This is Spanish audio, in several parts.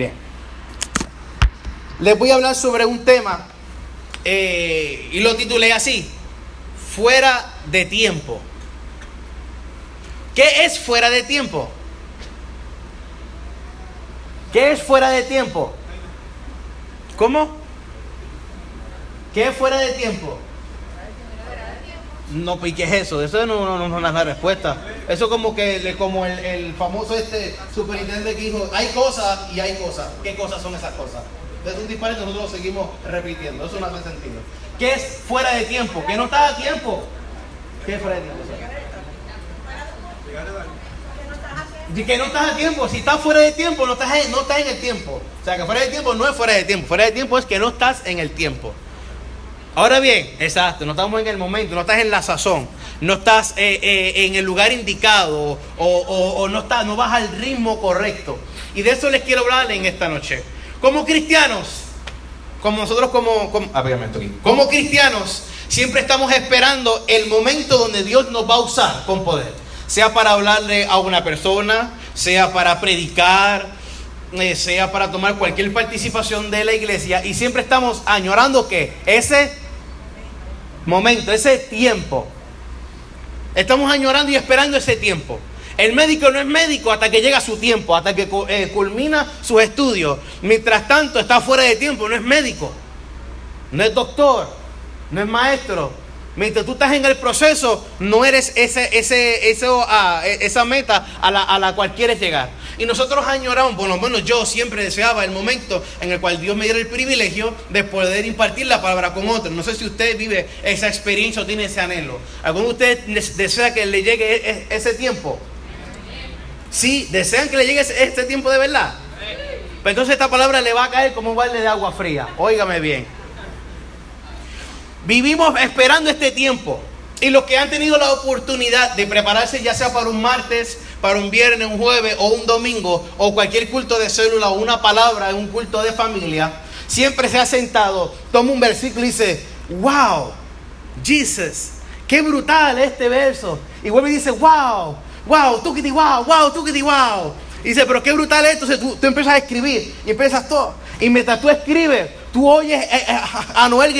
Bien. Les voy a hablar sobre un tema eh, y lo titulé así, fuera de tiempo. ¿Qué es fuera de tiempo? ¿Qué es fuera de tiempo? ¿Cómo? ¿Qué es fuera de tiempo? No, pues ¿qué es eso? Eso no, no, no, es respuesta. Eso como que como el, famoso este superintendente que dijo, hay cosas y hay cosas. ¿Qué cosas son esas cosas? Es un disparate, nosotros lo seguimos repitiendo. Eso no hace sentido. ¿Qué es fuera de tiempo? ¿Qué no está a tiempo? ¿Qué es fuera de tiempo? que no estás a tiempo. Si estás fuera de tiempo, no estás, no estás en el tiempo. O sea, que fuera de tiempo no es fuera de tiempo. Fuera de tiempo es que no estás en el tiempo. Ahora bien, exacto, no estamos en el momento, no estás en la sazón, no estás eh, eh, en el lugar indicado o, no, estás, no vas al ritmo correcto. Y de eso les quiero hablar en esta noche. Como cristianos, como nosotros como, como, ah, como cristianos, siempre estamos esperando el momento donde Dios nos va a usar con poder sea para hablarle a una persona, sea para predicar, eh, sea para tomar cualquier participación de la iglesia. Y siempre estamos añorando que ese momento, ese tiempo. Estamos añorando y esperando ese tiempo. El médico no es médico hasta que llega su tiempo, hasta que eh, culmina sus estudios. Mientras tanto está fuera de tiempo, no es médico, no es doctor, no es maestro, Mientras tú estás en el proceso, no eres ese, ese, ah, e, esa meta a la, a la cual quieres llegar. Y nosotros añoramos, por lo menos yo siempre deseaba el momento en el cual Dios me diera el privilegio de poder impartir la palabra con otros. No sé si usted vive esa experiencia o tiene ese anhelo. ¿Alguno de ustedes desea que le llegue e, e, ese tiempo? Sí, desean que le llegue ese tiempo de verdad. Pues entonces esta palabra le va a caer como un balde de agua fría. Óigame bien. Vivimos esperando este tiempo. Y los que han tenido la oportunidad de prepararse ya sea para un martes, para un viernes, un jueves o un domingo, o cualquier culto de célula o una palabra, un culto de familia, siempre se ha sentado, toma un versículo y dice, wow, Jesus, qué brutal este verso. Y vuelve y dice, wow, wow, tú que wow, wow, tú que wow. Y dice, pero qué brutal esto. Entonces tú, tú empiezas a escribir y empiezas todo. Y mientras tú escribes, Tú oyes eh, eh, a Noel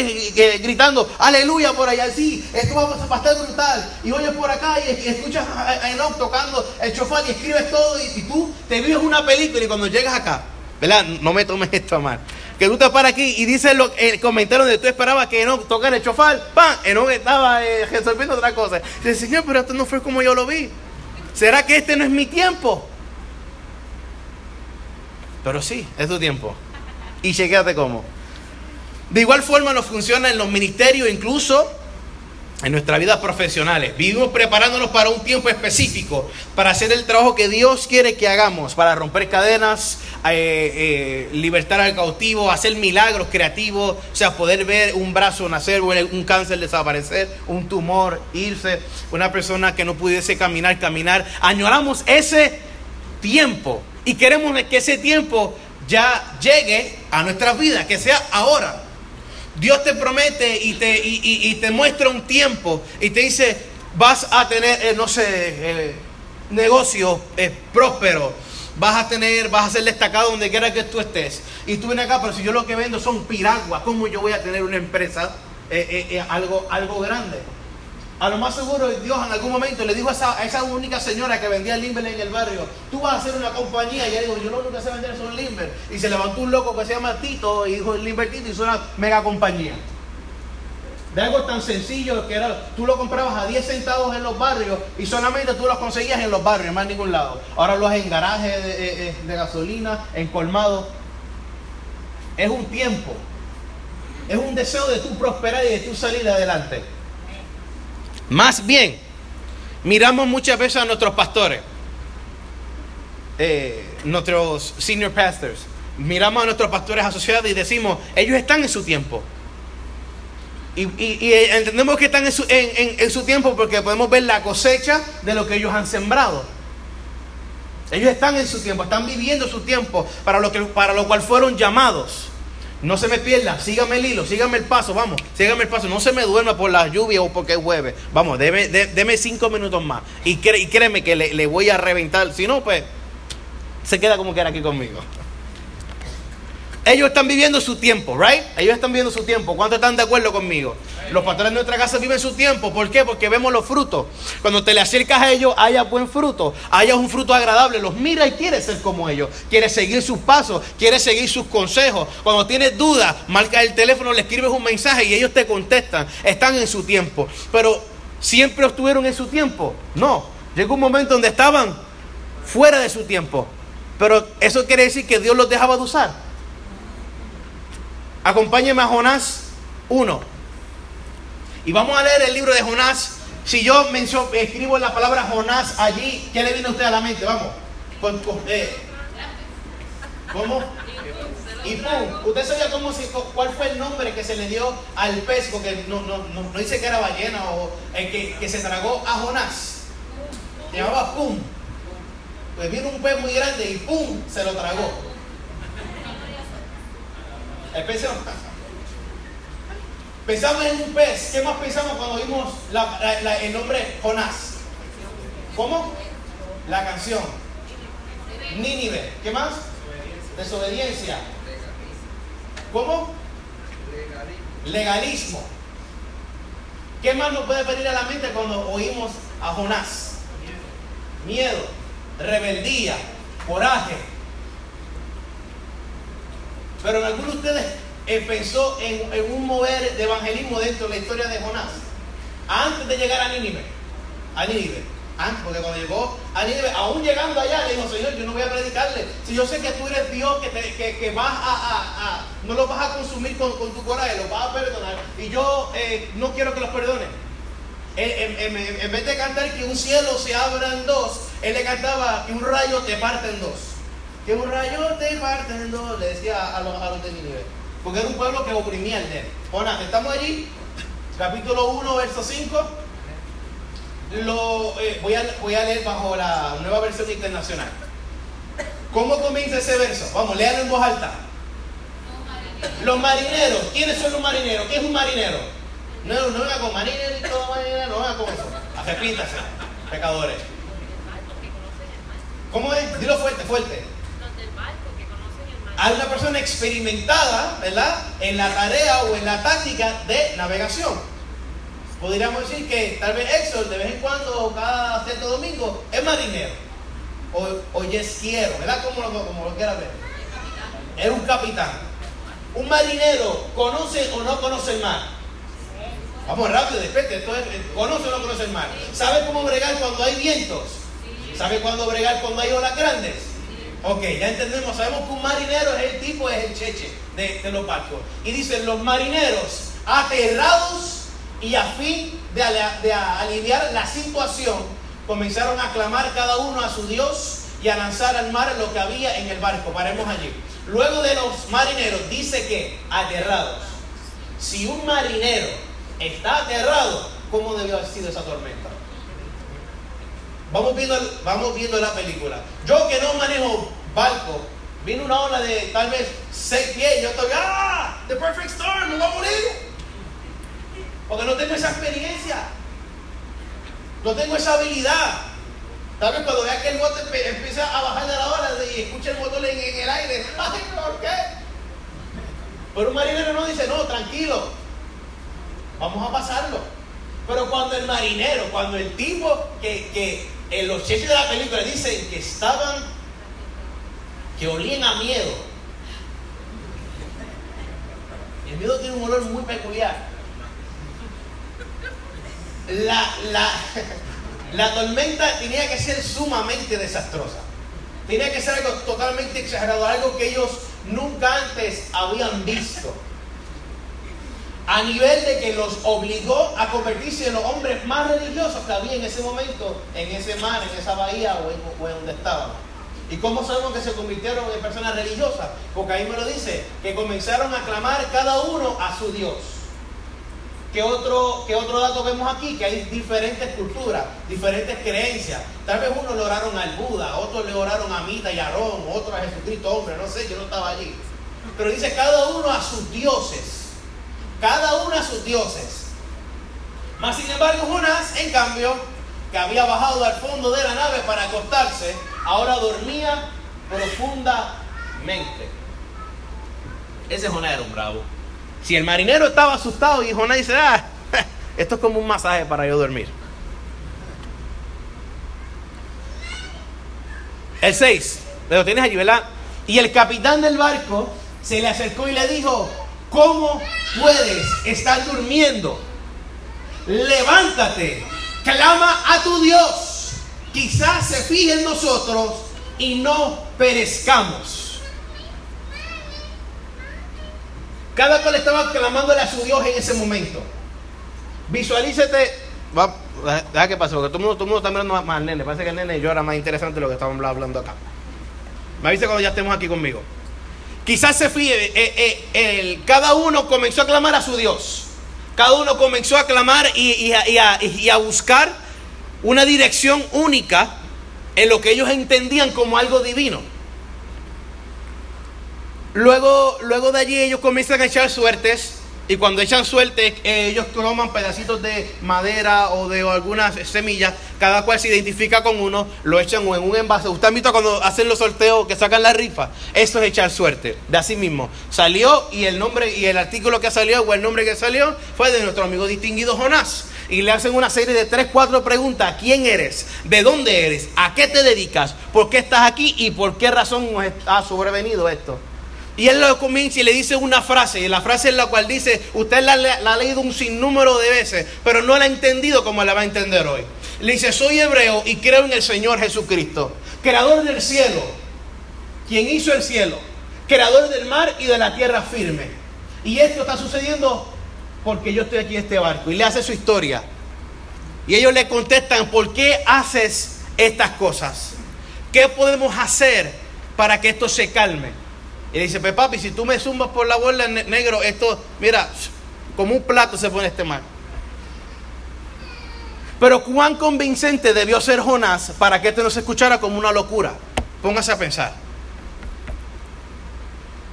gritando, aleluya por allá, sí, esto va a estar brutal. Y oyes por acá y escuchas a Enoch tocando el chofar y escribes todo y, tú te vives una película y cuando llegas acá, ¿verdad? No me tomes esto a mal. Que tú te paras aquí y dices lo, el comentario donde tú esperabas que Enoch tocara el chofar, ¡pam! Enoch estaba eh, resolviendo otra cosa. Dice, Señor, pero esto no fue como yo lo vi. ¿Será que este no es mi tiempo? Pero sí, es tu tiempo. Y chequéate cómo. De igual forma nos funciona en los ministerios, incluso en nuestra vida profesionales. Vivimos preparándonos para un tiempo específico, para hacer el trabajo que Dios quiere que hagamos, para romper cadenas, eh, eh, libertar al cautivo, hacer milagros creativos, o sea, poder ver un brazo nacer, un cáncer desaparecer, un tumor irse, una persona que no pudiese caminar, caminar. Añoramos ese tiempo y queremos que ese tiempo ya llegue a nuestras vidas, que sea ahora. Dios te promete y te, y, te muestra un tiempo y te dice, vas a tener, eh, no sé, eh, negocio eh, próspero, vas a tener, vas a ser destacado donde quiera que tú estés. Y tú vienes acá, pero si yo lo que vendo son piraguas, ¿cómo yo voy a tener una empresa, algo, algo grande? A lo más seguro Dios en algún momento le dijo a esa, única señora que vendía limber en el barrio, tú vas a hacer una compañía. Y ella dijo, yo lo único que sé vender son limber. Y se levantó un loco que se llama Tito y dijo, limber Tito hizo una mega compañía. De algo tan sencillo que era, tú lo comprabas a 10 centavos en los barrios y solamente tú lo conseguías en los barrios, más en ningún lado. Ahora lo haces en garajes de, de gasolina, en colmado. Es un tiempo. Es un deseo de tu prosperar y de tu salir adelante. Más bien, miramos muchas veces a nuestros pastores, eh, nuestros senior pastors, miramos a nuestros pastores asociados y decimos, ellos están en su tiempo. Y, entendemos que están en su, en su, tiempo porque podemos ver la cosecha de lo que ellos han sembrado. Ellos están en su tiempo, están viviendo su tiempo para lo, que, para lo cual fueron llamados. No se me pierda, sígame el hilo, sígame el paso, vamos, sígame el paso. No se me duerma por la lluvia o porque es jueves. Vamos, deme, cinco minutos más. Y, créeme que le, voy a reventar. Si no, pues se queda como que era aquí conmigo. Ellos están viviendo su tiempo, right? Ellos están viviendo su tiempo. ¿Cuántos están de acuerdo conmigo? Los pastores de nuestra casa viven su tiempo. ¿Por qué? Porque vemos los frutos. Cuando te le acercas a ellos, haya buen fruto, haya un fruto agradable. Los mira y quiere ser como ellos. Quiere seguir sus pasos, quiere seguir sus consejos. Cuando tienes dudas, marca el teléfono, le escribes un mensaje y ellos te contestan. Están en su tiempo. Pero siempre estuvieron en su tiempo. No. Llegó un momento donde estaban fuera de su tiempo. Pero eso quiere decir que Dios los dejaba de usar. Acompáñeme a Jonás 1. Y vamos a leer el libro de Jonás. Si yo escribo la palabra Jonás allí, ¿qué le viene a usted a la mente? Vamos. Eh, ¿Cómo? Y pum. ¿Usted sabía cómo cuál fue el nombre que se le dio al pez? Porque no, no, no, dice que era ballena o el que, que se tragó a Jonás. Se llamaba pum. Pues vino un pez muy grande y pum, se lo tragó. Pez Pensamos en un pez. ¿Qué más pensamos cuando vimos el nombre Jonás? ¿Cómo? La canción. Nínive. ¿Qué más? Desobediencia. ¿Cómo? Legalismo. ¿Qué más nos puede venir a la mente cuando oímos a Jonás? Miedo, rebeldía, coraje, pero en algunos de ustedes eh, pensó en, un mover de evangelismo dentro de la historia de Jonás. Antes de llegar a Nínive. A Nínive. Antes, porque cuando llegó a Nínive, aún llegando allá, le dijo, Señor, yo no voy a predicarle. Si yo sé que tú eres Dios, que, que, vas a, no lo vas a consumir con, tu coraje, lo vas a perdonar. Y yo eh, no quiero que los perdone. En, en, vez de cantar que un cielo se abra en dos, él le cantaba que un rayo te parte en dos que un rayo te partiendo, le decía a los, a los de Nínive. Porque era un pueblo que oprimía el de Jonás, estamos allí, capítulo 1, verso 5. Lo, eh, voy, a, voy a leer bajo la nueva versión internacional. ¿Cómo comienza ese verso? Vamos, léalo en voz alta. Los marineros. ¿Quiénes son los marineros? ¿Qué es un marinero? No, no venga con marinero y todo marinero, no venga con eso. Arrepíntase, pecadores. ¿Cómo es? Dilo fuerte, fuerte a una persona experimentada, ¿verdad? En la tarea o en la táctica de navegación. Podríamos decir que tal vez Exxon de vez en cuando, cada cierto domingo, es marinero. O, o yesquiero, ¿verdad? Como lo, como lo quieras ver. Es un capitán. Un marinero, ¿conoce o no conoce el mar? Vamos rápido, despete. Esto es, ¿Conoce o no conoce el mar? ¿Sabe cómo bregar cuando hay vientos? ¿Sabe cuándo bregar cuando hay olas grandes? Ok, ya entendemos, sabemos que un marinero es el tipo, es el cheche de, los barcos. Y dicen, los marineros aterrados y a fin de, de aliviar la situación, comenzaron a clamar cada uno a su Dios y a lanzar al mar lo que había en el barco. Paremos allí. Luego de los marineros, dice que aterrados. Si un marinero está aterrado, ¿cómo debió haber sido esa tormenta? Vamos viendo, vamos viendo la película. Yo que no manejo barco, vino una ola de tal vez seis pies, yo estoy, ¡ah! The perfect storm, me voy a morir. Porque no tengo esa experiencia. No tengo esa habilidad. Tal vez cuando vea que el bote empieza a bajar de la ola y escucha el motor en, en el aire, ¡ay, por qué! Pero un marinero no dice, no, tranquilo, vamos a pasarlo. Pero cuando el marinero, cuando el tipo que, que en los cheches de la película dicen que estaban, que olían a miedo. El miedo tiene un olor muy peculiar. La, la, la tormenta tenía que ser sumamente desastrosa. Tenía que ser algo totalmente exagerado, algo que ellos nunca antes habían visto a nivel de que los obligó a convertirse en los hombres más religiosos que había en ese momento, en ese mar, en esa bahía o en, donde estaban. ¿Y cómo sabemos que se convirtieron en personas religiosas? Porque ahí me lo dice, que comenzaron a clamar cada uno a su Dios. ¿Qué otro, qué otro dato vemos aquí? Que hay diferentes culturas, diferentes creencias. Tal vez unos le oraron al Buda, otros le oraron a Mita y a Aarón, otros a Jesucristo, hombre, no sé, yo no estaba allí. Pero dice cada uno a sus dioses cada uno a sus dioses. Mas sin embargo, Jonás, en cambio, que había bajado al fondo de la nave para acostarse, ahora dormía profundamente. ese Jonás era un bravo. Si el marinero estaba asustado y Jonás dice, ah, esto es como un masaje para yo dormir. El 6, lo tienes allí, ¿verdad? Y el capitán del barco se le acercó y le dijo, ¿cómo puedes estar durmiendo? Levántate, clama a tu Dios. Quizás se fije en nosotros y no perezcamos. Cada cual estaba clamándole a su Dios en ese momento. Visualícete. Va, deja que pase, porque todo el mundo, todo mundo está mirando más, al nene. Parece que el nene llora más interesante de lo que estamos hablando acá. Me avisa cuando ya estemos aquí conmigo. Quizás se fíe, eh, eh, cada uno comenzó a clamar a su Dios. Cada uno comenzó a clamar y, a, buscar una dirección única en lo que ellos entendían como algo divino. Luego, luego de allí ellos comienzan a echar suertes y cuando echan suerte, ellos toman pedacitos de madera o de algunas semillas, cada cual se identifica con uno, lo echan en un envase. Usted ha visto cuando hacen los sorteos que sacan la rifa, eso es echar suerte, de así mismo. Salió y el nombre y el artículo que salió o el nombre que salió fue de nuestro amigo distinguido Jonás. Y le hacen una serie de tres, cuatro preguntas. ¿Quién eres? ¿De dónde eres? ¿A qué te dedicas? ¿Por qué estás aquí? ¿Y por qué razón ha sobrevenido esto? Y él lo comienza y le dice una frase, y la frase es la cual dice, usted la, ha leído un sinnúmero de veces, pero no la ha entendido como la va a entender hoy. Le dice, soy hebreo y creo en el Señor Jesucristo, creador del cielo, quien hizo el cielo, creador del mar y de la tierra firme. Y esto está sucediendo porque yo estoy aquí en este barco. Y le hace su historia. Y ellos le contestan, ¿por qué haces estas cosas? ¿Qué podemos hacer para que esto se calme? Y dice, pues papi, si tú me zumbas por la borda negro, esto, mira, como un plato se pone este mar. Pero cuán convincente debió ser Jonás para que esto no se escuchara como una locura. Póngase a pensar.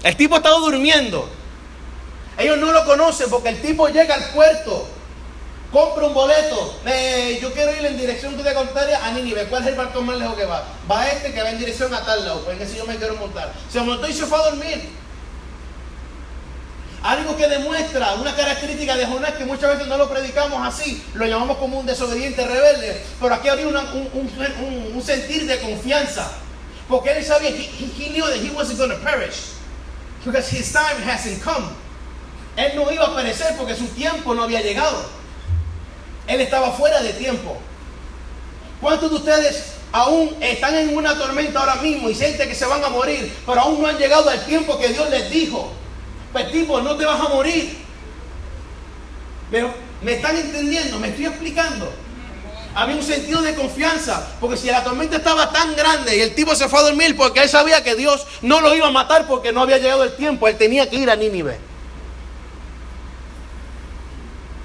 El tipo estaba durmiendo. Ellos no lo conocen porque el tipo llega al puerto compra un boleto. yo quiero ir en dirección de contraria a Nínive. ¿Cuál es el barco más lejos que va? Va este que va en dirección a tal lado. Pues si yo me quiero montar. Se montó y se fue a dormir. Algo que demuestra una característica de Jonás que muchas veces no lo predicamos así, lo llamamos como un desobediente rebelde, pero aquí había un, sentir de confianza, porque él sabía, he, he knew that he wasn't going to perish, because his time hasn't come. Él no iba a perecer porque su tiempo no había llegado. Él estaba fuera de tiempo. ¿Cuántos de ustedes aún están en una tormenta ahora mismo y sienten que se van a morir, pero aún no han llegado al tiempo que Dios les dijo? Pues tipo, no te vas a morir. Pero me están entendiendo, me estoy explicando. Había un sentido de confianza, porque si la tormenta estaba tan grande y el tipo se fue a dormir porque él sabía que Dios no lo iba a matar porque no había llegado el tiempo, él tenía que ir a Nínive.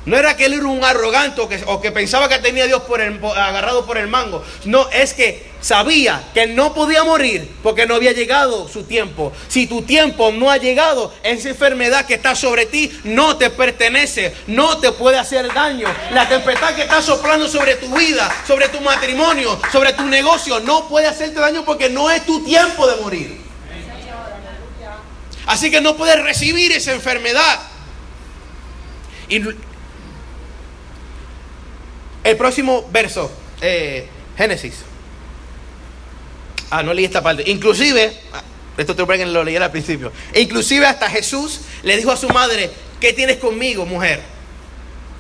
No era que él era un arrogante o que, pensaba que tenía a Dios por agarrado por el mango. No, es que sabía que no podía morir porque no había llegado su tiempo. Si tu tiempo no ha llegado, esa enfermedad que está sobre ti no te pertenece, no te puede hacer daño. La tempestad que está soplando sobre tu vida, sobre tu matrimonio, sobre tu negocio, no puede hacerte daño porque no es tu tiempo de morir. Así que no puedes recibir esa enfermedad. Y el próximo verso, eh, Génesis. Ah, no leí esta parte. Inclusive, ah, esto te lo leí al principio. Inclusive hasta Jesús le dijo a su madre, ¿qué tienes conmigo, mujer?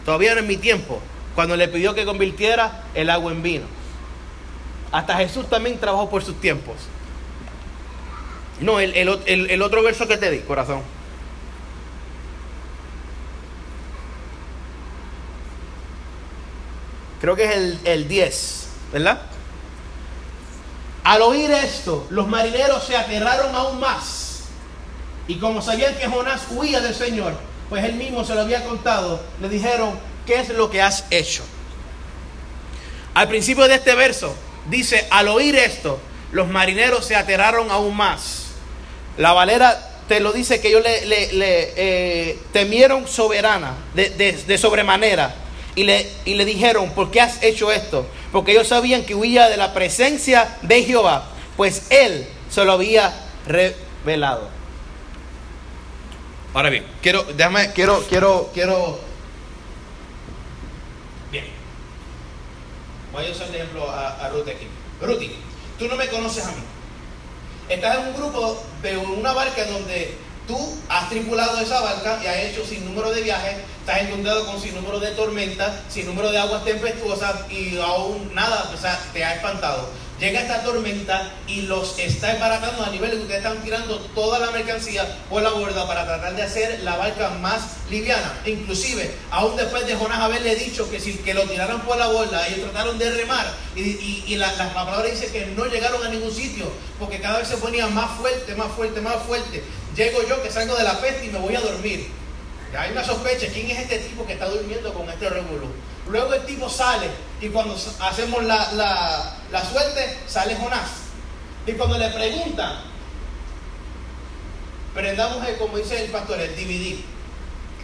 Todavía no es mi tiempo. Cuando le pidió que convirtiera el agua en vino. Hasta Jesús también trabajó por sus tiempos. No, el otro verso que te di, corazón. Creo que es el, 10, ¿verdad? Al oír esto, los marineros se aterraron aún más. Y como sabían que Jonás huía del Señor, pues él mismo se lo había contado, le dijeron, ¿qué es lo que has hecho? Al principio de este verso dice, al oír esto, los marineros se aterraron aún más. La Valera te lo dice que ellos le, eh, temieron soberana, de, de sobremanera y le, y le dijeron, ¿por qué has hecho esto? Porque ellos sabían que huía de la presencia de Jehová, pues él se lo había revelado. Ahora bien, quiero, déjame, quiero, quiero, quiero. Bien. Voy a usar el ejemplo a, a Ruth aquí. Ruth, tú no me conoces a mí. Estás en un grupo de una barca donde tú has tripulado esa barca y has hecho sin número de viajes, estás inundado con sin número de tormentas, sin número de aguas tempestuosas y aún nada, o sea, te ha espantado llega esta tormenta y los está embaratando a nivel de que ustedes están tirando toda la mercancía por la borda para tratar de hacer la barca más liviana. Inclusive, aún después de Jonás haberle dicho que si que lo tiraran por la borda, ellos trataron de remar y, la, palabra dice que no llegaron a ningún sitio porque cada vez se ponía más fuerte, más fuerte, más fuerte. Llego yo que salgo de la peste y me voy a dormir. hay una sospecha, ¿quién es este tipo que está durmiendo con este revolú? Luego el tipo sale y cuando hacemos la, suerte, sale Jonás. Y cuando le preguntan, prendamos el, como dice el pastor, el DVD.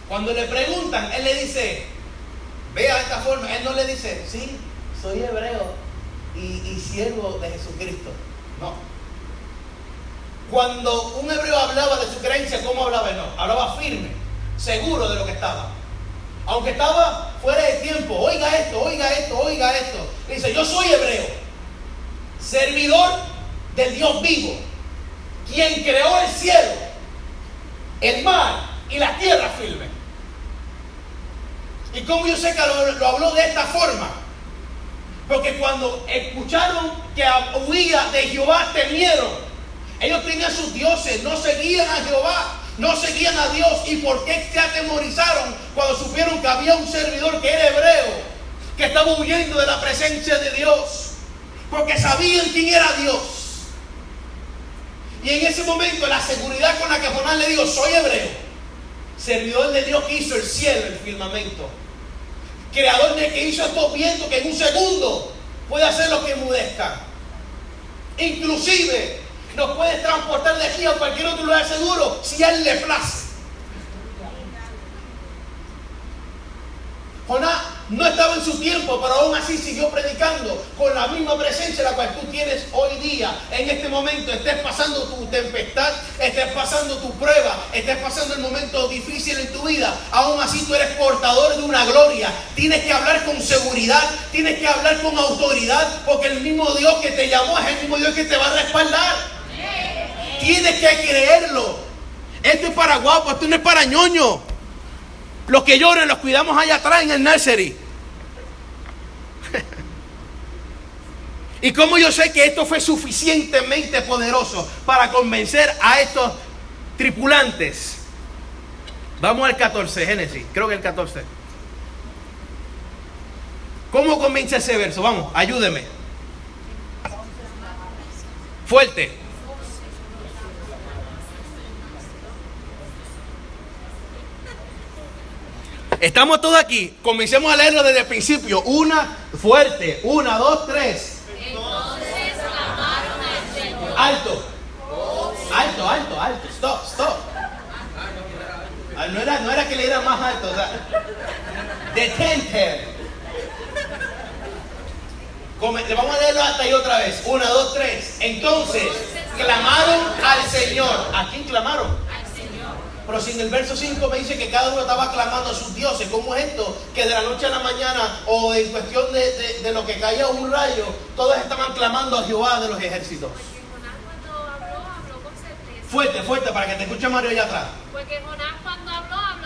Cuando le preguntan, él le dice, vea esta forma. Él no le dice, sí, soy hebreo y, y siervo de Jesucristo. No. Cuando un hebreo hablaba de su creencia, ¿cómo hablaba? No, hablaba firme, seguro de lo que estaba. Aunque estaba fuera de tiempo, oiga esto, oiga esto, oiga esto. Dice, yo soy hebreo, servidor del Dios vivo, quien creó el cielo, el mar y la tierra firme. ¿Y cómo yo sé que lo, habló de esta forma? Porque cuando escucharon que huía de Jehová, temieron. Ellos tenían sus dioses, no seguían a Jehová no seguían a Dios. ¿Y por qué se atemorizaron cuando supieron que había un servidor que era hebreo, que estaba huyendo de la presencia de Dios? Porque sabían quién era Dios. Y en ese momento la seguridad con la que Jonás le dijo, soy hebreo, servidor de Dios que hizo el cielo, el firmamento, creador de que hizo estos vientos que en un segundo puede hacer lo que mudezca. Inclusive nos puede transportar de aquí a cualquier otro lugar seguro si Él le place. Jonás no estaba en su tiempo, pero aún así siguió predicando con la misma presencia la cual tú tienes hoy día. En este momento estés pasando tu tempestad, estés pasando tu prueba, estés pasando el momento difícil en tu vida. Aún así tú eres portador de una gloria. Tienes que hablar con seguridad, tienes que hablar con autoridad, porque el mismo Dios que te llamó es el mismo Dios que te va a respaldar. Tienes que creerlo. Esto es para guapo, esto no es para ñoño. Los que lloren los cuidamos allá atrás en el nursery. y como yo sé que esto fue suficientemente poderoso para convencer a estos tripulantes. Vamos al 14, Génesis, creo que el 14. ¿Cómo comienza ese verso? Vamos, ayúdeme. Fuerte. Estamos todos aquí. Comencemos a leerlo desde el principio. Una fuerte. Una, dos, tres. Entonces clamaron al Señor. Alto. Alto, alto, alto. Stop, stop. Ah, no era, no era que le diera más alto. O sea, detente. Le vamos a leerlo hasta ahí otra vez. Una, dos, tres. Entonces clamaron al Señor. ¿A quién clamaron? Pero si en el verso 5 me dice que cada uno estaba clamando a sus dioses, ¿cómo es esto? Que de la noche a la mañana o en cuestión de, de, lo que caía un rayo, todos estaban clamando a Jehová de los ejércitos. Jonás cuando habló, habló con certeza. Fuerte, fuerte, para que te escuche Mario allá atrás. Porque Jonás cuando habló, habló.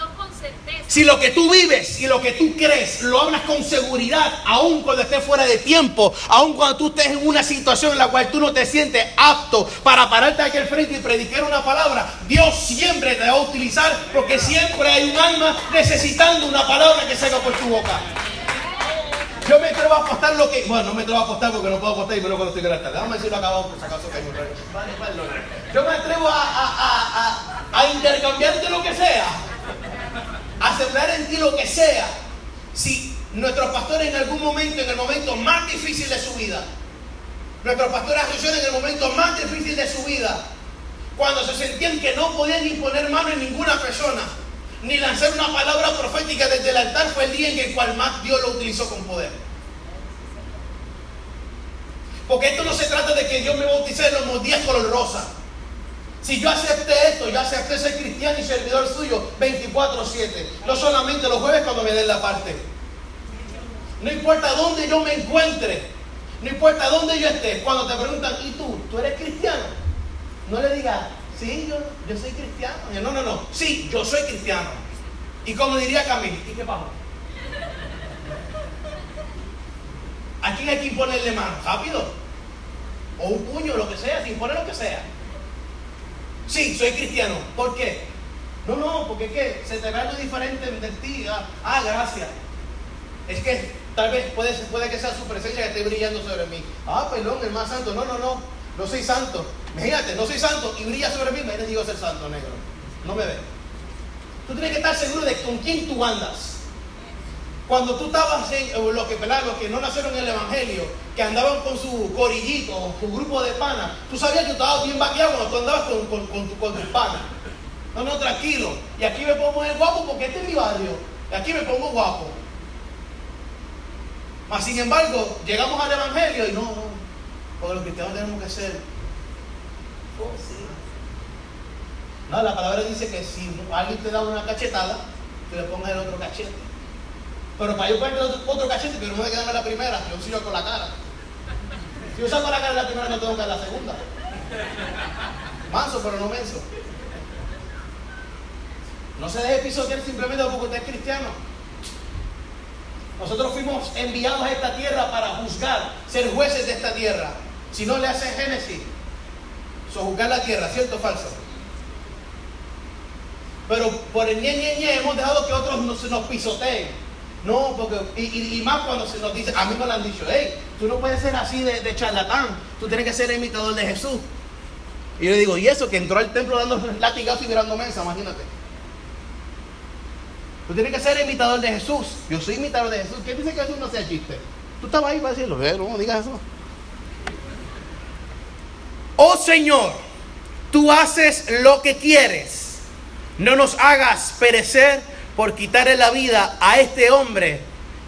Si lo que tú vives y lo que tú crees lo hablas con seguridad, aun cuando estés fuera de tiempo, aun cuando tú estés en una situación en la cual tú no te sientes apto para pararte aquí al frente y predicar una palabra, Dios siempre te va a utilizar porque siempre hay un alma necesitando una palabra que salga por tu boca. Yo me atrevo a apostar lo que. Bueno, no me atrevo a apostar porque no puedo apostar y me lo conozco estoy tarde. Déjame decirlo acabado por si acaso que hay un Yo me atrevo a, a, a, a intercambiarte lo que sea a en ti lo que sea. Si nuestros pastores en algún momento, en el momento más difícil de su vida, nuestros pastores asociaron en el momento más difícil de su vida, cuando se sentían que no podían imponer mano en ninguna persona, ni lanzar una palabra profética desde el altar, fue el día en el cual más Dios lo utilizó con poder. Porque esto no se trata de que Dios me bautice en los días color rosa. Si yo acepté esto, yo acepté ser cristiano y servidor suyo 24/7. No solamente los jueves cuando me den la parte. No importa dónde yo me encuentre, no importa dónde yo esté, cuando te preguntan, ¿y tú? ¿Tú eres cristiano? No le digas, sí, yo, yo soy cristiano. No, no, no. Sí, yo soy cristiano. Y como diría Camille, ¿y qué pasó? ¿A quién hay que imponerle mano? Rápido. O un puño, lo que sea, se impone lo que sea. Sí, soy cristiano. ¿Por qué? No, no, porque ¿qué? Se te ve algo diferente de ti. Ah, ah, gracias. Es que tal vez puede, puede que sea su presencia que esté brillando sobre mí. Ah, perdón, el más santo. No, no, no. No soy santo. Imagínate, no soy santo y brilla sobre mí. Me digo ser santo, negro. No me ve. Tú tienes que estar seguro de con quién tú andas. Cuando tú estabas en los que, los que no nacieron en el Evangelio, que andaban con su corillito, con su grupo de panas, tú sabías que estabas bien vaqueado cuando tú andabas con, con, con, tu, con tus panas. No, no, tranquilo. Y aquí me pongo el guapo porque este es mi barrio. Y aquí me pongo guapo. Mas sin embargo, llegamos al Evangelio y no, no. Porque los cristianos tenemos que ser. No, la palabra dice que si alguien te da una cachetada, te le pongas el otro cachete. Pero para yo poner otro, cachete, pero no me quedarme la primera, yo sigo con la cara. Si yo saco la cara la primera, no tengo que dar la segunda. Manso, pero no menso. No se deje pisotear simplemente porque usted es cristiano. Nosotros fuimos enviados a esta tierra para juzgar, ser jueces de esta tierra. Si no le hace Génesis, juzgar la tierra, ¿cierto o falso? Pero por el ñe, ñe, ñe hemos dejado que otros nos, nos pisoteen. No, porque, y, más cuando se nos dice, a mí me lo han dicho, hey, tú no puedes ser así de, charlatán, tú tienes que ser imitador de Jesús. Y yo le digo, y eso, que entró al templo dando latigazos y mirando mesa, imagínate. Tú tienes que ser imitador de Jesús. Yo soy imitador de Jesús. ¿Quién dice que Jesús no sea chiste? Tú estabas ahí para decirlo, ¿eh? no digas eso. Oh Señor, tú haces lo que quieres. No nos hagas perecer por quitarle la vida a este hombre,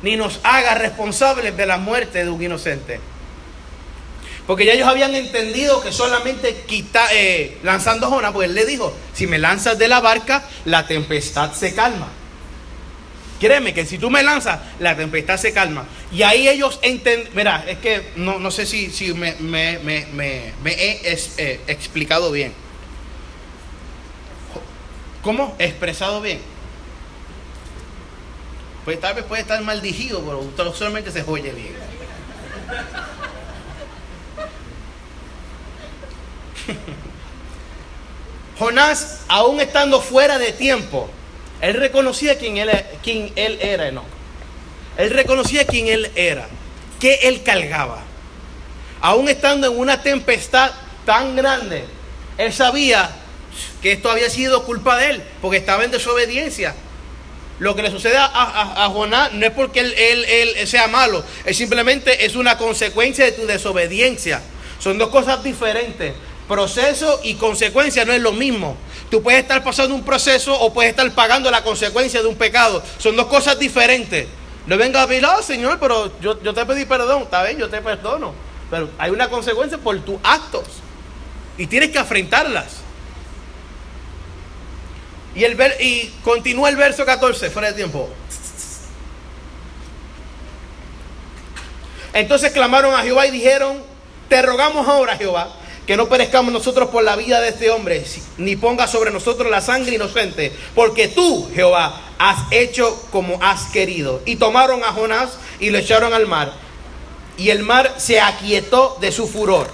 ni nos haga responsables de la muerte de un inocente. Porque ya ellos habían entendido que solamente quita, eh, lanzando Jonás, pues él le dijo, si me lanzas de la barca, la tempestad se calma. Créeme que si tú me lanzas, la tempestad se calma. Y ahí ellos entienden, mira, es que no, sé si, si me, he eh, explicado bien. ¿Cómo? Expresado bien. Pues tal vez puede estar mal pero solamente se oye bien. Jonás, aún estando fuera de tiempo, él reconocía quién él, quién él era, no. Él reconocía quién él era, que él cargaba. Aún estando en una tempestad tan grande, él sabía que esto había sido culpa de él, porque estaba en desobediencia. Lo que le sucede a, Jonás no es porque él, él, sea malo, es simplemente es una consecuencia de tu desobediencia. Son dos cosas diferentes. Proceso y consecuencia no es lo mismo. Tú puedes estar pasando un proceso o puedes estar pagando la consecuencia de un pecado. Son dos cosas diferentes. No venga a decir, oh, Señor, pero yo, yo te pedí perdón. Está bien, yo te perdono. Pero hay una consecuencia por tus actos. Y tienes que afrontarlas. Y, el y continúa el verso 14, fuera de tiempo. Entonces clamaron a Jehová y dijeron, te rogamos ahora, Jehová, que no perezcamos nosotros por la vida de este hombre, ni ponga sobre nosotros la sangre inocente, porque tú, Jehová, has hecho como has querido. Y tomaron a Jonás y lo echaron al mar, y el mar se aquietó de su furor.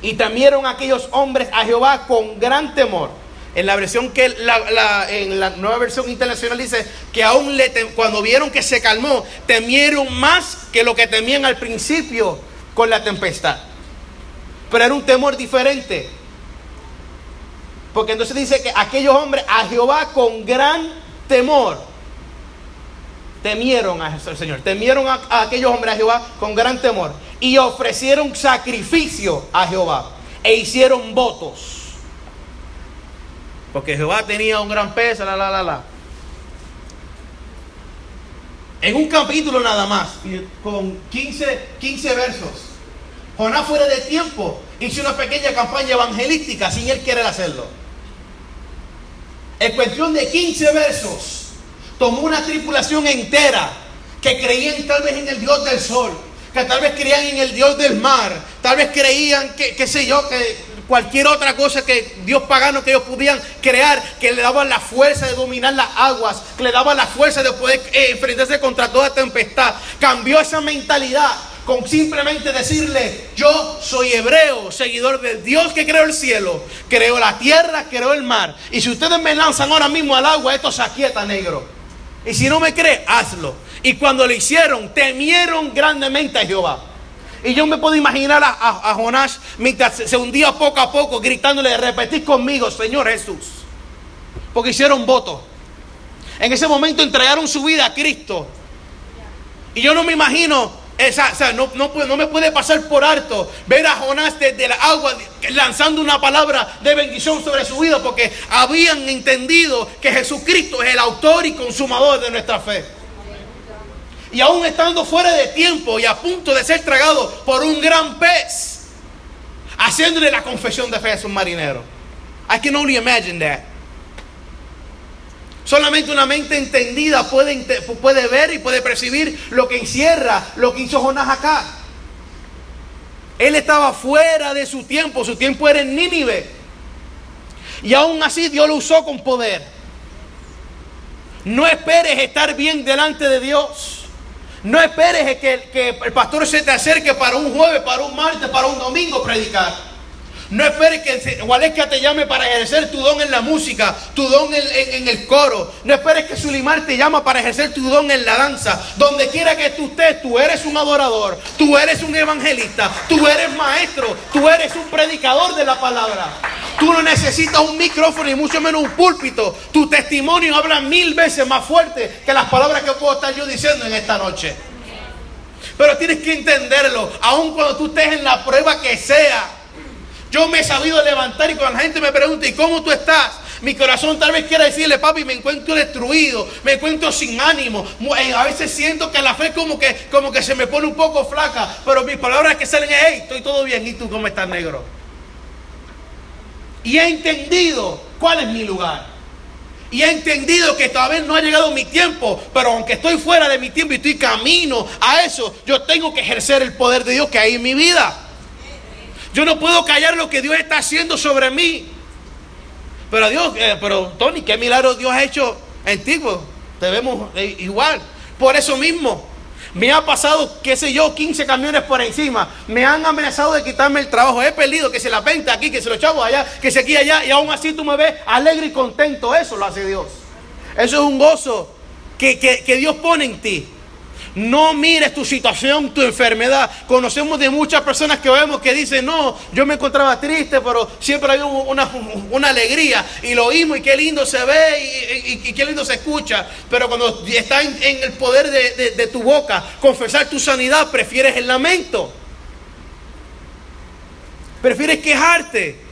Y temieron aquellos hombres a Jehová con gran temor. En la versión que la, en la nueva versión internacional dice que aún le cuando vieron que se calmó, temieron más que lo que temían al principio con la tempestad. Pero era un temor diferente. Porque entonces dice que aquellos hombres a Jehová con gran temor temieron al Señor, temieron a, aquellos hombres a Jehová con gran temor y ofrecieron sacrificio a Jehová e hicieron votos. Porque Jehová tenía un gran peso, la, la, la, la. En un capítulo nada más, con 15, 15 versos. Jonás fuera de tiempo hizo una pequeña campaña evangelística sin él querer hacerlo. En cuestión de 15 versos, tomó una tripulación entera que creían tal vez en el Dios del sol, que tal vez creían en el Dios del mar, tal vez creían que, qué sé yo, que cualquier otra cosa que Dios pagano que ellos podían crear, que le daban la fuerza de dominar las aguas, que le daban la fuerza de poder eh, enfrentarse contra toda tempestad. Cambió esa mentalidad con simplemente decirle, yo soy hebreo, seguidor del Dios que creó el cielo, creó la tierra, creó el mar. Y si ustedes me lanzan ahora mismo al agua, esto se aquieta negro. Y si no me cree, hazlo. Y cuando lo hicieron, temieron grandemente a Jehová. Y yo me puedo imaginar a, Jonás mientras se hundía poco a poco, gritándole, repetid conmigo, Señor Jesús. Porque hicieron voto. En ese momento entregaron su vida a Cristo. Y yo no me imagino, o sea, no, no, me puede pasar por alto ver a Jonás desde la agua lanzando una palabra de bendición sobre su vida, porque habían entendido que Jesucristo es el autor y consumador de nuestra fe. Y aún estando fuera de tiempo y a punto de ser tragado por un gran pez, haciéndole la confesión de fe a un marinero. I can only imagine that. Solamente una mente entendida puede, puede ver y puede percibir lo que encierra lo que hizo Jonás acá. Él estaba fuera de su tiempo, su tiempo era en Nínive. Y aún así Dios lo usó con poder. No esperes estar bien delante de Dios. No esperes que, que, el pastor se te acerque para un jueves, para un martes, para un domingo predicar. No esperes que Gualesca te llame para ejercer tu don en la música, tu don en, el coro. No esperes que Sulimar te llame para ejercer tu don en la danza. Donde quiera que tú estés, tú eres un adorador, tú eres un evangelista, tú eres maestro, tú eres un predicador de la palabra. Tú no necesitas un micrófono y mucho menos un púlpito. Tu testimonio habla mil veces más fuerte que las palabras que puedo estar yo diciendo en esta noche. Pero tienes que entenderlo, aun cuando tú estés en la prueba que sea. Yo me he sabido levantar y cuando la gente me pregunta, ¿y cómo tú estás? Mi corazón tal vez quiera decirle, papi, me encuentro destruido, me encuentro sin ánimo. Eh, a veces siento que la fe como que, como que se me pone un poco flaca, pero mis palabras que salen es, hey, estoy todo bien, ¿y tú cómo estás, negro? Y he entendido cuál es mi lugar. Y he entendido que todavía no ha llegado mi tiempo, pero aunque estoy fuera de mi tiempo y estoy camino a eso, yo tengo que ejercer el poder de Dios que hay en mi vida. Yo no puedo callar lo que Dios está haciendo sobre mí. Pero Dios, eh, pero Tony, qué milagro Dios ha hecho en ti. Pues, te vemos eh, igual. Por eso mismo, me ha pasado, qué sé yo, 15 camiones por encima. Me han amenazado de quitarme el trabajo. He perdido que se la venta aquí, que se lo echamos allá, que se aquí allá. Y aún así tú me ves alegre y contento. Eso lo hace Dios. Eso es un gozo que, que Dios pone en ti. No mires tu situación, tu enfermedad. Conocemos de muchas personas que vemos que dicen, no, yo me encontraba triste, pero siempre hay una, una alegría. Y lo oímos y qué lindo se ve y, qué lindo se escucha. Pero cuando está en, el poder de, de tu boca, confesar tu sanidad, prefieres el lamento. Prefieres quejarte.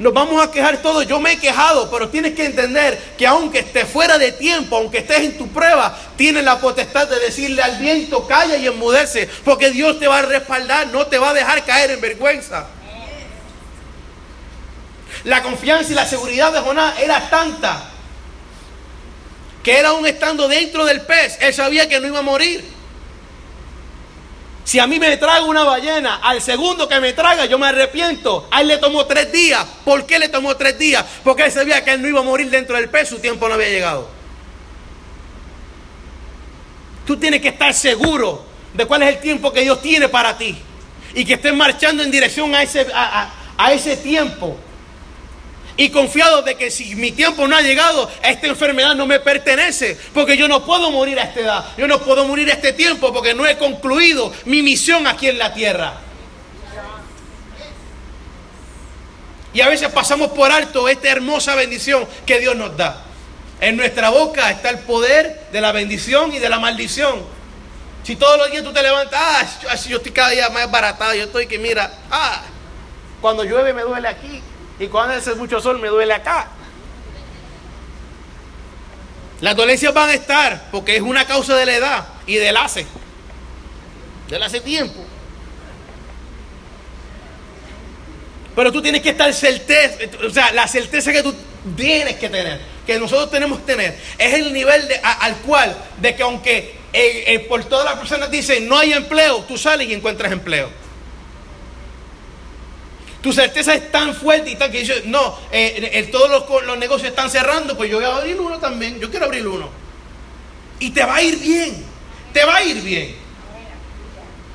Nos vamos a quejar todos. Yo me he quejado, pero tienes que entender que aunque estés fuera de tiempo, aunque estés en tu prueba, tienes la potestad de decirle al viento, calla y enmudece, porque Dios te va a respaldar, no te va a dejar caer en vergüenza. La confianza y la seguridad de Jonás era tanta que él aún estando dentro del pez, él sabía que no iba a morir. Si a mí me traga una ballena, al segundo que me traga yo me arrepiento. A él le tomó tres días. ¿Por qué le tomó tres días? Porque él sabía que él no iba a morir dentro del pez, su tiempo no había llegado. Tú tienes que estar seguro de cuál es el tiempo que Dios tiene para ti. Y que estés marchando en dirección a ese, a ese tiempo y confiado de que si mi tiempo no ha llegado, esta enfermedad no me pertenece, porque yo no puedo morir a esta edad, yo no puedo morir a este tiempo, porque no he concluido mi misión aquí en la tierra. Y a veces pasamos por alto esta hermosa bendición que Dios nos da. En nuestra boca está el poder de la bendición y de la maldición. Si todos los días tú te levantas, ah, yo estoy cada día más baratado, yo estoy que mira, ah, cuando llueve me duele aquí, y cuando hace mucho sol me duele acá. Las dolencias van a estar porque es una causa de la edad y del hace. Del hace tiempo. Pero tú tienes que estar certeza, o sea, la certeza que tú tienes que tener, que nosotros tenemos que tener, es el nivel de, al cual, de que aunque eh, eh, por todas las personas dicen no hay empleo, tú sales y encuentras empleo. Tu certeza es tan fuerte y tal que dices, no, eh, todos los, los, negocios están cerrando, pues yo voy a abrir uno también, yo quiero abrir uno. Y te va a ir bien, te va a ir bien.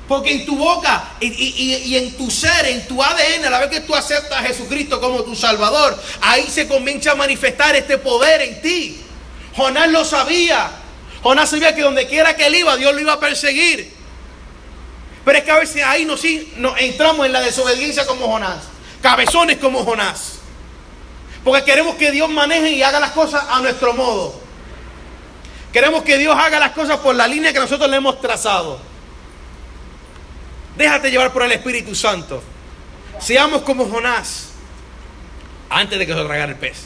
Porque en tu boca y, y, en tu ser, en tu ADN, a la vez que tú aceptas a Jesucristo como tu Salvador, ahí se comienza a manifestar este poder en ti. Jonás lo sabía. Jonás sabía que donde quiera que él iba, Dios lo iba a perseguir. Pero es que a veces ahí nos, entramos en la desobediencia como Jonás. Cabezones como Jonás. Porque queremos que Dios maneje y haga las cosas a nuestro modo. Queremos que Dios haga las cosas por la línea que nosotros le hemos trazado. Déjate llevar por el Espíritu Santo. Seamos como Jonás antes de que se tragara el pez.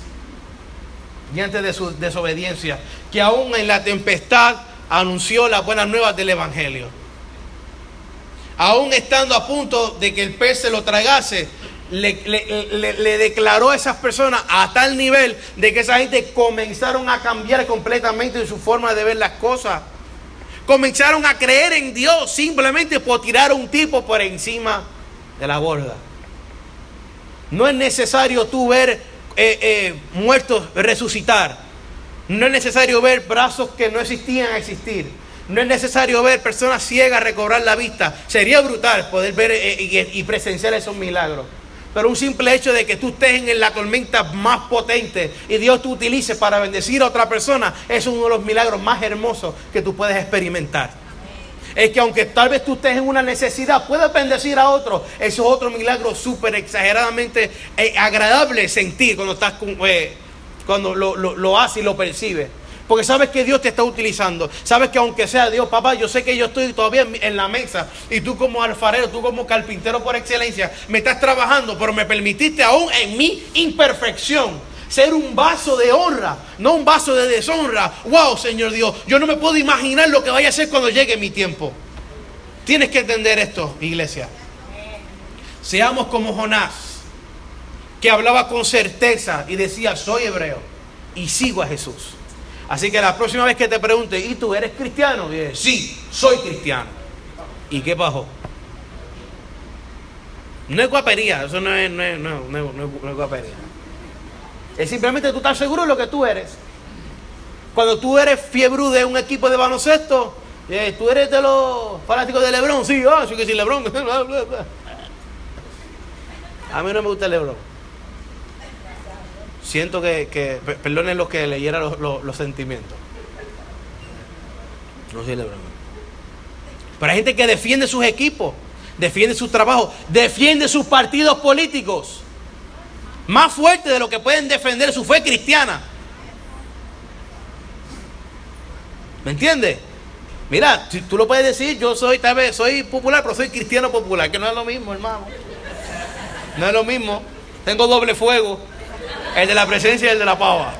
Y antes de su desobediencia, que aún en la tempestad anunció las buenas nuevas del Evangelio. Aún estando a punto de que el pez se lo tragase, le, declaró a esas personas a tal nivel de que esa gente comenzaron a cambiar completamente su forma de ver las cosas comenzaron a creer en Dios simplemente por tirar a un tipo por encima de la borda. No es necesario tú ver eh, eh, muertos resucitar. No es necesario ver brazos que no existían existir. No es necesario ver personas ciegas recobrar la vista. Sería brutal poder ver eh, y presenciar esos milagros. Pero un simple hecho de que tú estés en la tormenta más potente y Dios te utilice para bendecir a otra persona, es uno de los milagros más hermosos que tú puedes experimentar. Es que aunque tal vez tú estés en una necesidad, puedes bendecir a otro. Eso es otro milagro súper exageradamente eh, agradable sentir cuando estás eh, cuando lo, lo, lo haces y lo percibes. Porque sabes que Dios te está utilizando. Sabes que aunque sea Dios, papá, yo sé que yo estoy todavía en la mesa. Y tú como alfarero, tú como carpintero por excelencia, me estás trabajando. Pero me permitiste aún en mi imperfección ser un vaso de honra, no un vaso de deshonra. Wow, Señor Dios, yo no me puedo imaginar lo que vaya a hacer cuando llegue mi tiempo. Tienes que entender esto, iglesia. Seamos como Jonás, que hablaba con certeza y decía, soy hebreo y sigo a Jesús. Así que la próxima vez que te pregunte, ¿y tú eres cristiano? Sí, soy cristiano. ¿Y qué pasó? No es guapería, eso no es, no es, no, no, es guapería. Es simplemente tú estás seguro de lo que tú eres. Cuando tú eres fiebre de un equipo de baloncesto, eh, tú eres de los fanáticos de Lebron. Sí, ah, sí que sí, Lebron. A mí no me gusta el Lebron. Siento que, que perdonen los que leyera los, sentimientos. No soy Lebron. Pero hay gente que defiende sus equipos, defiende su trabajo, defiende sus partidos políticos. Más fuerte de lo que pueden defender su fe cristiana. ¿Me entiendes? Mira, tú lo puedes decir, yo soy, tal vez, soy popular, pero soy cristiano popular, que no es lo mismo, hermano. No es lo mismo. Tengo doble fuego. El de la presencia y el de la pava.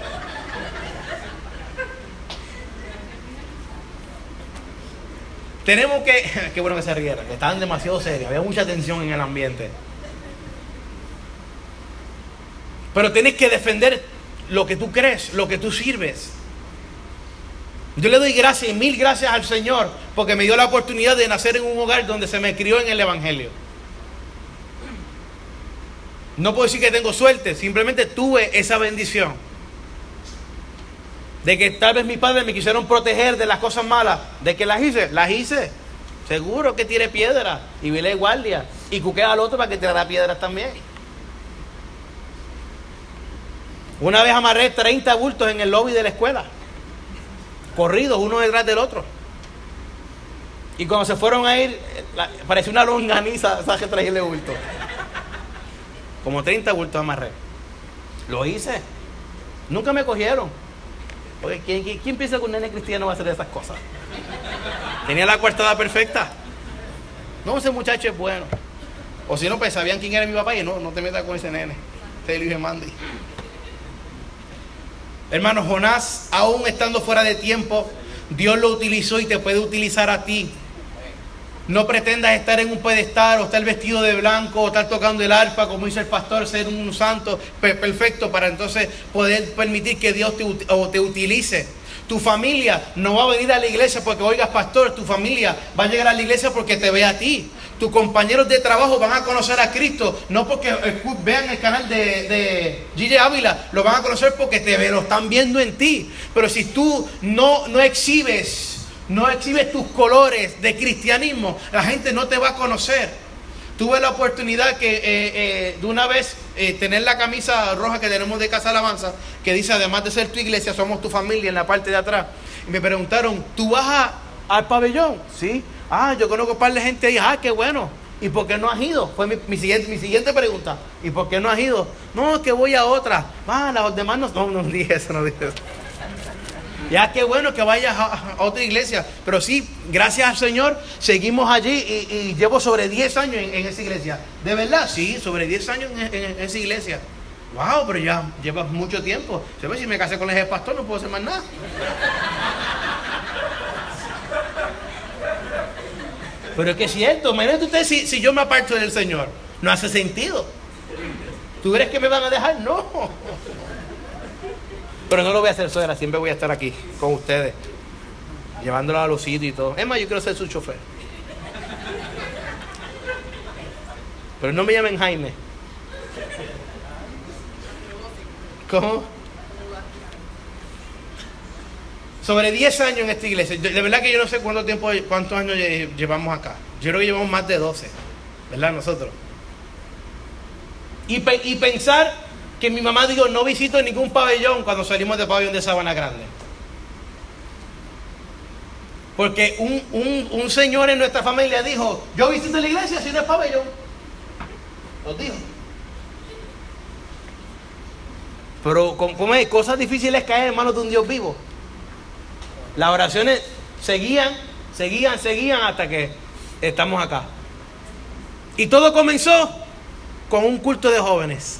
Tenemos que. Qué bueno que se rieran, que estaban demasiado serios, había mucha tensión en el ambiente. Pero tienes que defender lo que tú crees, lo que tú sirves. Yo le doy gracias y mil gracias al Señor porque me dio la oportunidad de nacer en un hogar donde se me crió en el Evangelio. No puedo decir que tengo suerte, simplemente tuve esa bendición. De que tal vez mis padres me quisieron proteger de las cosas malas. De que las hice, las hice. Seguro que tiene piedra y vile guardia. Y cuquea al otro para que tirara piedras también. Una vez amarré 30 bultos en el lobby de la escuela. Corridos uno detrás del otro. Y cuando se fueron a ir, parecía una longaniza, ¿sabes que el bulto? Como 30 bultos amarré. Lo hice. Nunca me cogieron. Porque ¿quién, piensa que un nene cristiano va a hacer esas cosas? Tenía la cuartada perfecta. No, ese muchacho es bueno. O si no, pues sabían quién era mi papá y no, no te metas con ese nene. Te dije Mandy. Hermano, Jonás, aún estando fuera de tiempo, Dios lo utilizó y te puede utilizar a ti. No pretendas estar en un pedestal o estar vestido de blanco o estar tocando el arpa, como dice el pastor, ser un santo perfecto para entonces poder permitir que Dios te, te utilice. Tu familia no va a venir a la iglesia porque oigas pastor, tu familia va a llegar a la iglesia porque te ve a ti. Tus compañeros de trabajo van a conocer a Cristo, no porque vean el canal de, de Ávila, lo van a conocer porque te lo están viendo en ti. Pero si tú no, no exhibes no exhibes tus colores de cristianismo, la gente no te va a conocer. Tuve la oportunidad eh, eh, de una vez eh, tener la camisa roja que tenemos de Casa Alabanza, que dice además de ser tu iglesia, somos tu familia en la parte de atrás. Y me preguntaron, ¿tú vas al pabellón? Sí. Ah, yo conozco un par de gente ahí. Ah, qué bueno. ¿Y por qué no has ido? Fue mi, siguiente, mi siguiente pregunta. ¿Y por qué no has ido? No, que voy a otra. Ah, los demás no. No, no dije eso, no dije eso. Ya qué bueno que vayas a, otra iglesia. Pero sí, gracias al Señor, seguimos allí y, llevo sobre 10 años en, esa iglesia. ¿De verdad? Sí, sobre 10 años en, esa iglesia. Wow, pero ya llevas mucho tiempo. Si me casé con el pastor no puedo hacer más nada. Pero es que es cierto, imagínate usted si, si yo me aparto del Señor. No hace sentido. ¿Tú crees que me van a dejar? No. Pero no lo voy a hacer sola, siempre voy a estar aquí con ustedes, llevándolo a los sitios y todo. Es más, yo quiero ser su chofer. Pero no me llamen Jaime. ¿Cómo? Sobre 10 años en esta iglesia. De verdad que yo no sé cuánto tiempo, cuántos años llevamos acá. Yo creo que llevamos más de 12, ¿verdad? Nosotros. Y, y pensar que mi mamá dijo, no visito ningún pabellón cuando salimos del pabellón de Sabana Grande. Porque un, señor en nuestra familia dijo, yo visito la iglesia si no es pabellón. Lo dijo. Pero como hay cosas difíciles caer en manos de un Dios vivo. Las oraciones seguían, seguían, seguían hasta que estamos acá. Y todo comenzó con un culto de jóvenes.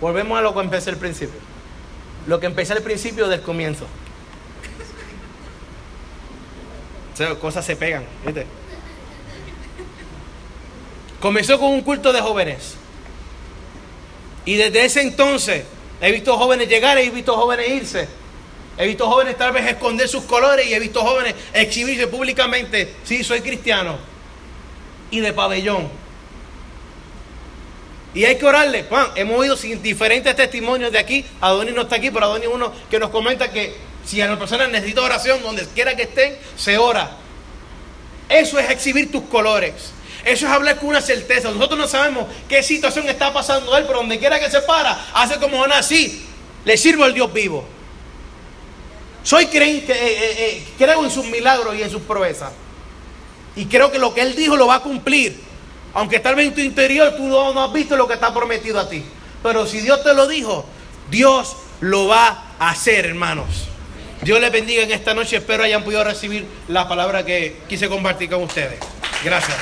Volvemos a lo que empecé al principio. Lo que empecé al principio del comienzo. O cosas se pegan, ¿viste? Comenzó con un culto de jóvenes. Y desde ese entonces he visto jóvenes llegar, he visto jóvenes irse. He visto jóvenes tal vez esconder sus colores y he visto jóvenes exhibirse públicamente. Sí, soy cristiano. Y de pabellón. Y hay que orarle. Juan, hemos oído diferentes testimonios de aquí. Adonis no está aquí, pero Adonis uno que nos comenta que si a las personas necesita oración, donde quiera que estén, se ora. Eso es exhibir tus colores. Eso es hablar con una certeza. Nosotros no sabemos qué situación está pasando él, pero donde quiera que se para, hace como Ana así. Le sirvo al Dios vivo. Soy creyente, eh, eh, eh, creo en sus milagros y en sus proezas. Y creo que lo que él dijo lo va a cumplir. Aunque tal vez en tu interior tú no, has visto lo que está prometido a ti. Pero si Dios te lo dijo, Dios lo va a hacer, hermanos. Dios les bendiga en esta noche. Espero hayan podido recibir la palabra que quise compartir con ustedes. Gracias.